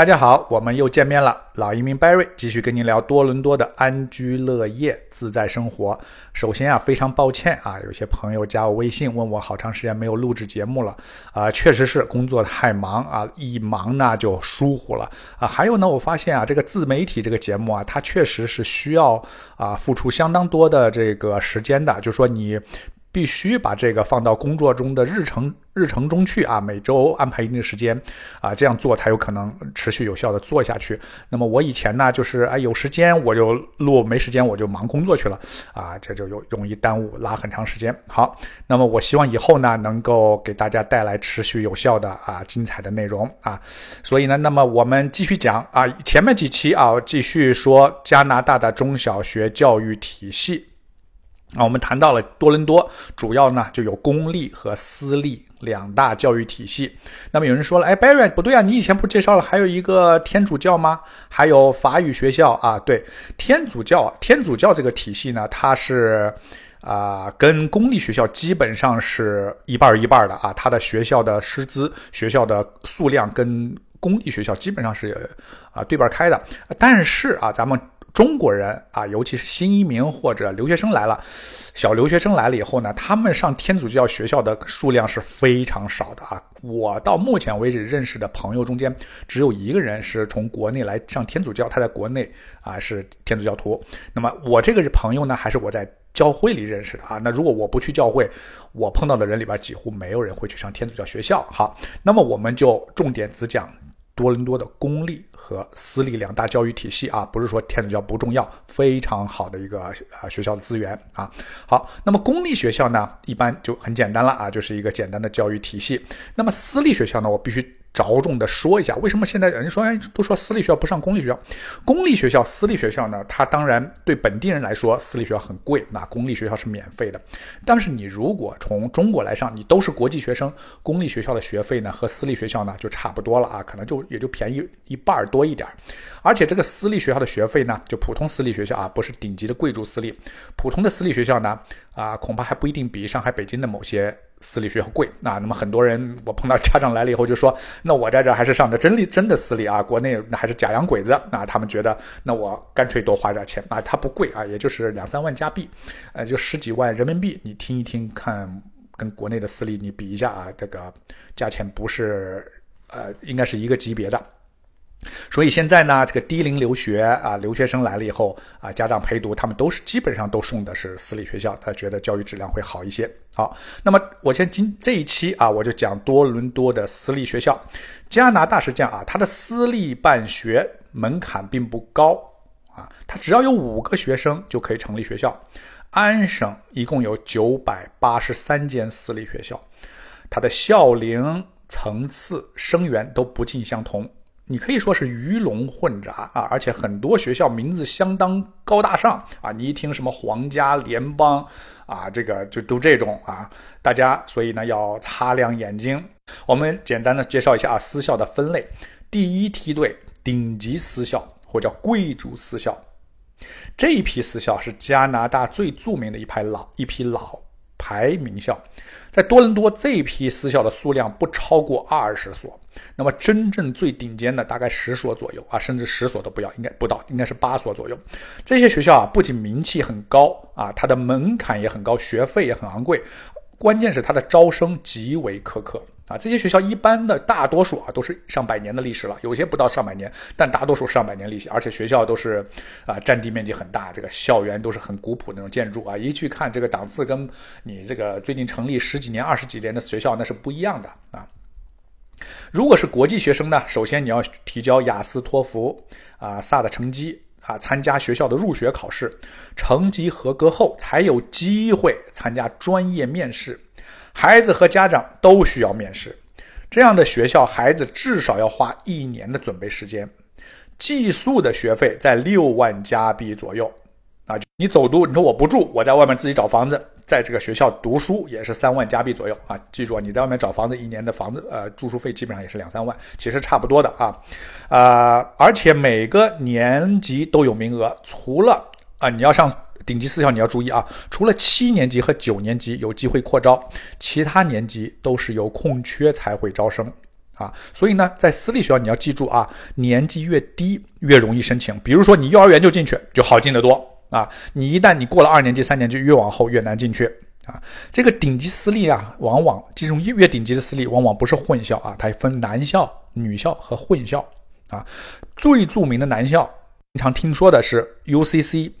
大家好，我们又见面了。老移民 Barry 继续跟您聊多伦多的安居乐业、自在生活。首先啊，非常抱歉啊，有些朋友加我微信问我好长时间没有录制节目了啊，确实是工作太忙啊，一忙呢就疏忽了啊。还有呢，我发现啊，这个自媒体这个节目啊，它确实是需要啊付出相当多的这个时间的，就说你。必须把这个放到工作中的日程日程中去啊，每周安排一定时间啊，这样做才有可能持续有效的做下去。那么我以前呢，就是哎有时间我就录，没时间我就忙工作去了啊，这就有容易耽误，拉很长时间。好，那么我希望以后呢，能够给大家带来持续有效的啊精彩的内容啊。所以呢，那么我们继续讲啊，前面几期啊，继续说加拿大的中小学教育体系。啊，我们谈到了多伦多，主要呢就有公立和私立两大教育体系。那么有人说了，哎，Barry 不对啊，你以前不介绍了还有一个天主教吗？还有法语学校啊？对，天主教，天主教这个体系呢，它是啊，跟公立学校基本上是一半一半的啊。它的学校的师资、学校的数量跟公立学校基本上是啊对半开的。但是啊，咱们。中国人啊，尤其是新移民或者留学生来了，小留学生来了以后呢，他们上天主教学校的数量是非常少的啊。我到目前为止认识的朋友中间，只有一个人是从国内来上天主教，他在国内啊是天主教徒。那么我这个朋友呢，还是我在教会里认识的啊。那如果我不去教会，我碰到的人里边几乎没有人会去上天主教学校。好，那么我们就重点只讲。多伦多的公立和私立两大教育体系啊，不是说天主教不重要，非常好的一个啊学校的资源啊。好，那么公立学校呢，一般就很简单了啊，就是一个简单的教育体系。那么私立学校呢，我必须。着重的说一下，为什么现在人说哎，都说私立学校不上公立学校？公立学校、私立学校呢？它当然对本地人来说，私立学校很贵，那公立学校是免费的。但是你如果从中国来上，你都是国际学生，公立学校的学费呢和私立学校呢就差不多了啊，可能就也就便宜一半多一点。而且这个私立学校的学费呢，就普通私立学校啊，不是顶级的贵族私立，普通的私立学校呢啊，恐怕还不一定比上海、北京的某些。私立学校贵。啊，那么很多人我碰到家长来了以后就说，那我在这还是上的真理真的私立啊，国内那还是假洋鬼子。啊，他们觉得那我干脆多花点钱。啊，它不贵啊，也就是两三万加币，呃，就十几万人民币，你听一听看，跟国内的私立你比一下啊，这个价钱不是呃，应该是一个级别的。所以现在呢，这个低龄留学啊，留学生来了以后啊，家长陪读，他们都是基本上都送的是私立学校，他觉得教育质量会好一些。好，那么我先今这一期啊，我就讲多伦多的私立学校。加拿大是这样啊，它的私立办学门槛并不高啊，它只要有五个学生就可以成立学校。安省一共有九百八十三间私立学校，它的校龄、层次、生源都不尽相同。你可以说是鱼龙混杂啊，而且很多学校名字相当高大上啊，你一听什么皇家联邦啊，这个就都这种啊，大家所以呢要擦亮眼睛。我们简单的介绍一下啊，私校的分类，第一梯队顶级私校或叫贵族私校，这一批私校是加拿大最著名的一排老一批老排名校，在多伦多这批私校的数量不超过二十所。那么真正最顶尖的大概十所左右啊，甚至十所都不要，应该不到，应该是八所左右。这些学校啊，不仅名气很高啊，它的门槛也很高，学费也很昂贵，关键是它的招生极为苛刻啊。这些学校一般的大多数啊，都是上百年的历史了，有些不到上百年，但大多数上百年历史，而且学校都是啊，占地面积很大，这个校园都是很古朴那种建筑啊，一去看这个档次，跟你这个最近成立十几年、二十几年的学校那是不一样的啊。如果是国际学生呢，首先你要提交雅思、托福啊、萨的成绩啊，参加学校的入学考试，成绩合格后才有机会参加专业面试。孩子和家长都需要面试，这样的学校孩子至少要花一年的准备时间，寄宿的学费在六万加币左右。啊，你走读，你说我不住，我在外面自己找房子，在这个学校读书也是三万加币左右啊。记住啊，你在外面找房子，一年的房子呃住宿费基本上也是两三万，其实差不多的啊。啊，而且每个年级都有名额，除了啊你要上顶级私校，你要注意啊，除了七年级和九年级有机会扩招，其他年级都是有空缺才会招生。啊。所以呢，在私立学校你要记住啊，年级越低越容易申请。比如说你幼儿园就进去就好进得多啊，你一旦你过了二年级、三年级，越往后越难进去啊。这个顶级私立啊，往往这种越顶级的私立往往不是混校啊，它分男校、女校和混校啊。最著名的男校，经常听说的是 UCC、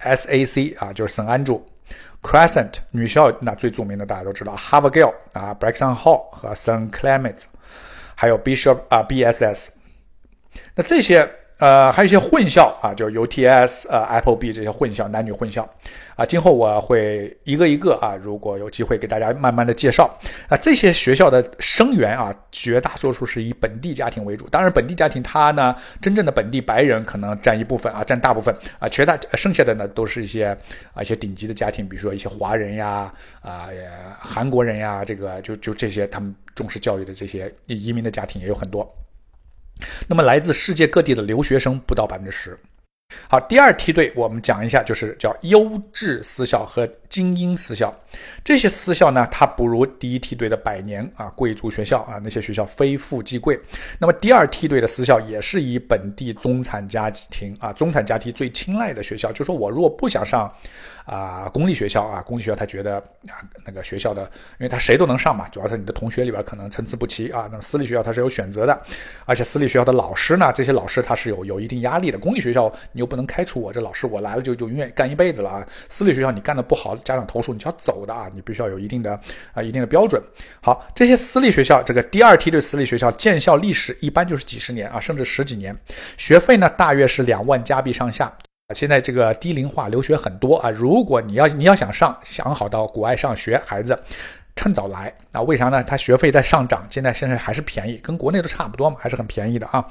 SAC 啊，就是圣安柱。Crescent 女校那最著名的大家都知道，Harvard Gale 啊 braxon Hall 和 St. Clements，还有 Bishop 啊，BSS。那这些。呃，还有一些混校啊，就 UTS、呃 Apple B 这些混校，男女混校啊。今后我会一个一个啊，如果有机会给大家慢慢的介绍啊。这些学校的生源啊，绝大多数是以本地家庭为主。当然，本地家庭它呢，真正的本地白人可能占一部分啊，占大部分啊，绝大剩下的呢都是一些啊一些顶级的家庭，比如说一些华人呀啊韩国人呀，这个就就这些他们重视教育的这些移民的家庭也有很多。那么，来自世界各地的留学生不到百分之十。好，第二梯队我们讲一下，就是叫优质私校和精英私校。这些私校呢，它不如第一梯队的百年啊贵族学校啊，那些学校非富即贵。那么第二梯队的私校也是以本地中产家庭啊中产家庭最青睐的学校。就说我如果不想上。啊，公立学校啊，公立学校他觉得啊，那个学校的，因为他谁都能上嘛，主要是你的同学里边可能参差不齐啊。那么私立学校它是有选择的，而且私立学校的老师呢，这些老师他是有有一定压力的。公立学校你又不能开除我这老师，我来了就就永远干一辈子了啊。私立学校你干的不好，家长投诉你就要走的啊，你必须要有一定的啊一定的标准。好，这些私立学校这个第二梯队私立学校建校历史一般就是几十年啊，甚至十几年，学费呢大约是两万加币上下。现在这个低龄化留学很多啊，如果你要你要想上想好到国外上学，孩子趁早来啊。为啥呢？他学费在上涨，现在现在还是便宜，跟国内都差不多嘛，还是很便宜的啊。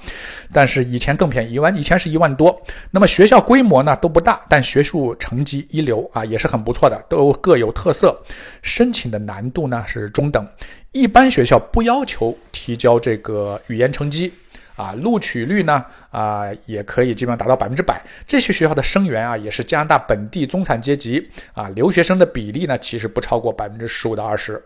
但是以前更便宜，一万以前是一万多。那么学校规模呢都不大，但学术成绩一流啊，也是很不错的，都各有特色。申请的难度呢是中等，一般学校不要求提交这个语言成绩。啊，录取率呢？啊，也可以基本上达到百分之百。这些学校的生源啊，也是加拿大本地中产阶级啊，留学生的比例呢，其实不超过百分之十五到二十。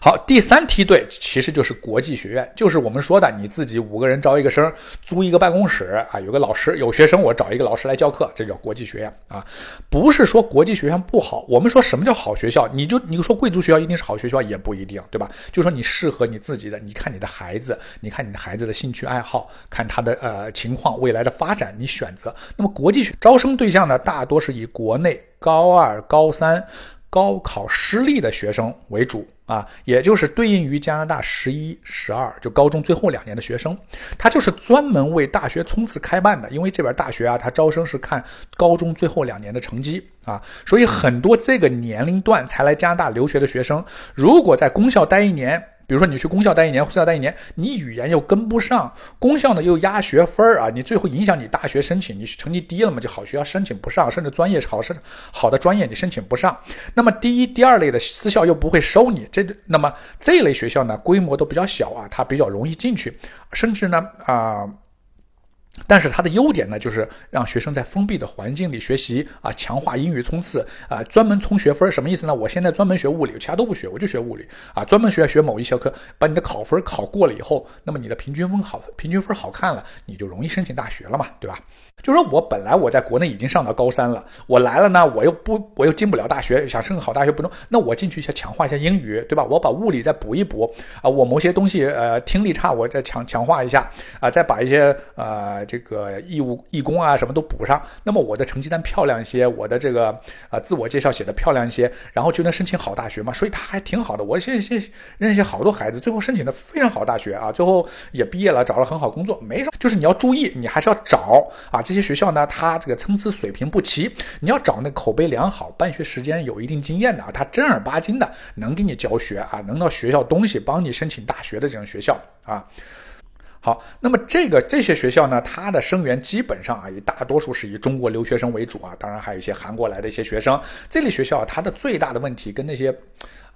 好，第三梯队其实就是国际学院，就是我们说的你自己五个人招一个生，租一个办公室啊，有个老师，有学生，我找一个老师来教课，这叫国际学院啊。不是说国际学院不好，我们说什么叫好学校？你就你说贵族学校一定是好学校也不一定，对吧？就说你适合你自己的，你看你的孩子，你看你的孩子的兴趣爱好，看他的呃情况，未来的发展，你选择。那么国际学招生对象呢，大多是以国内高二、高三高考失利的学生为主。啊，也就是对应于加拿大十一、十二，就高中最后两年的学生，他就是专门为大学冲刺开办的。因为这边大学啊，他招生是看高中最后两年的成绩啊，所以很多这个年龄段才来加拿大留学的学生，如果在公校待一年。比如说你去公校待一年，私校待一年，你语言又跟不上，公校呢又压学分儿啊，你最后影响你大学申请，你成绩低了嘛，就好学校申请不上，甚至专业好是好的专业你申请不上。那么第一、第二类的私校又不会收你，这那么这类学校呢，规模都比较小啊，它比较容易进去，甚至呢啊。但是它的优点呢，就是让学生在封闭的环境里学习啊，强化英语冲刺啊，专门冲学分，什么意思呢？我现在专门学物理，其他都不学，我就学物理啊，专门学学某一学科，把你的考分考过了以后，那么你的平均分好，平均分好看了，你就容易申请大学了嘛，对吧？就说我本来我在国内已经上到高三了，我来了呢，我又不我又进不了大学，想升个好大学不中，那我进去先强化一下英语，对吧？我把物理再补一补啊，我某些东西呃听力差，我再强强化一下啊，再把一些呃这个义务义工啊什么都补上，那么我的成绩单漂亮一些，我的这个啊自我介绍写的漂亮一些，然后就能申请好大学嘛，所以他还挺好的。我现现认识好多孩子，最后申请的非常好大学啊，最后也毕业了，找了很好工作，没什么就是你要注意，你还是要找啊。这些学校呢，它这个参差水平不齐，你要找那口碑良好、办学时间有一定经验的啊，他正儿八经的能给你教学啊，能到学校东西帮你申请大学的这种学校啊。好，那么这个这些学校呢，它的生源基本上啊，以大多数是以中国留学生为主啊，当然还有一些韩国来的一些学生。这类学校它的最大的问题跟那些。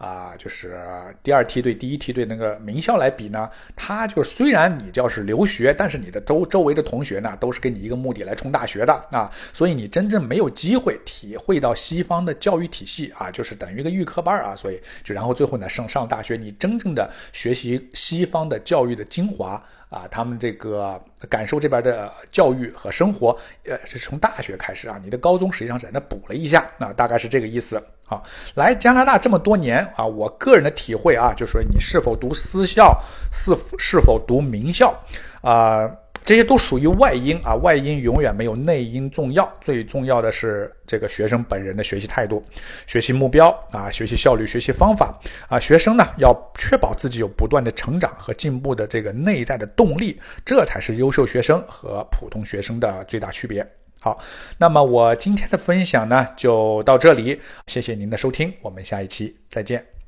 啊，就是第二梯队、第一梯队那个名校来比呢，它就是虽然你要是留学，但是你的周周围的同学呢，都是跟你一个目的来冲大学的啊，所以你真正没有机会体会到西方的教育体系啊，就是等于一个预科班啊，所以就然后最后呢上上大学，你真正的学习西方的教育的精华。啊，他们这个感受这边的教育和生活，呃，是从大学开始啊。你的高中实际上在那补了一下，啊，大概是这个意思。啊，来加拿大这么多年啊，我个人的体会啊，就说你是否读私校，是是否读名校，啊。这些都属于外因啊，外因永远没有内因重要。最重要的是这个学生本人的学习态度、学习目标啊、学习效率、学习方法啊。学生呢要确保自己有不断的成长和进步的这个内在的动力，这才是优秀学生和普通学生的最大区别。好，那么我今天的分享呢就到这里，谢谢您的收听，我们下一期再见。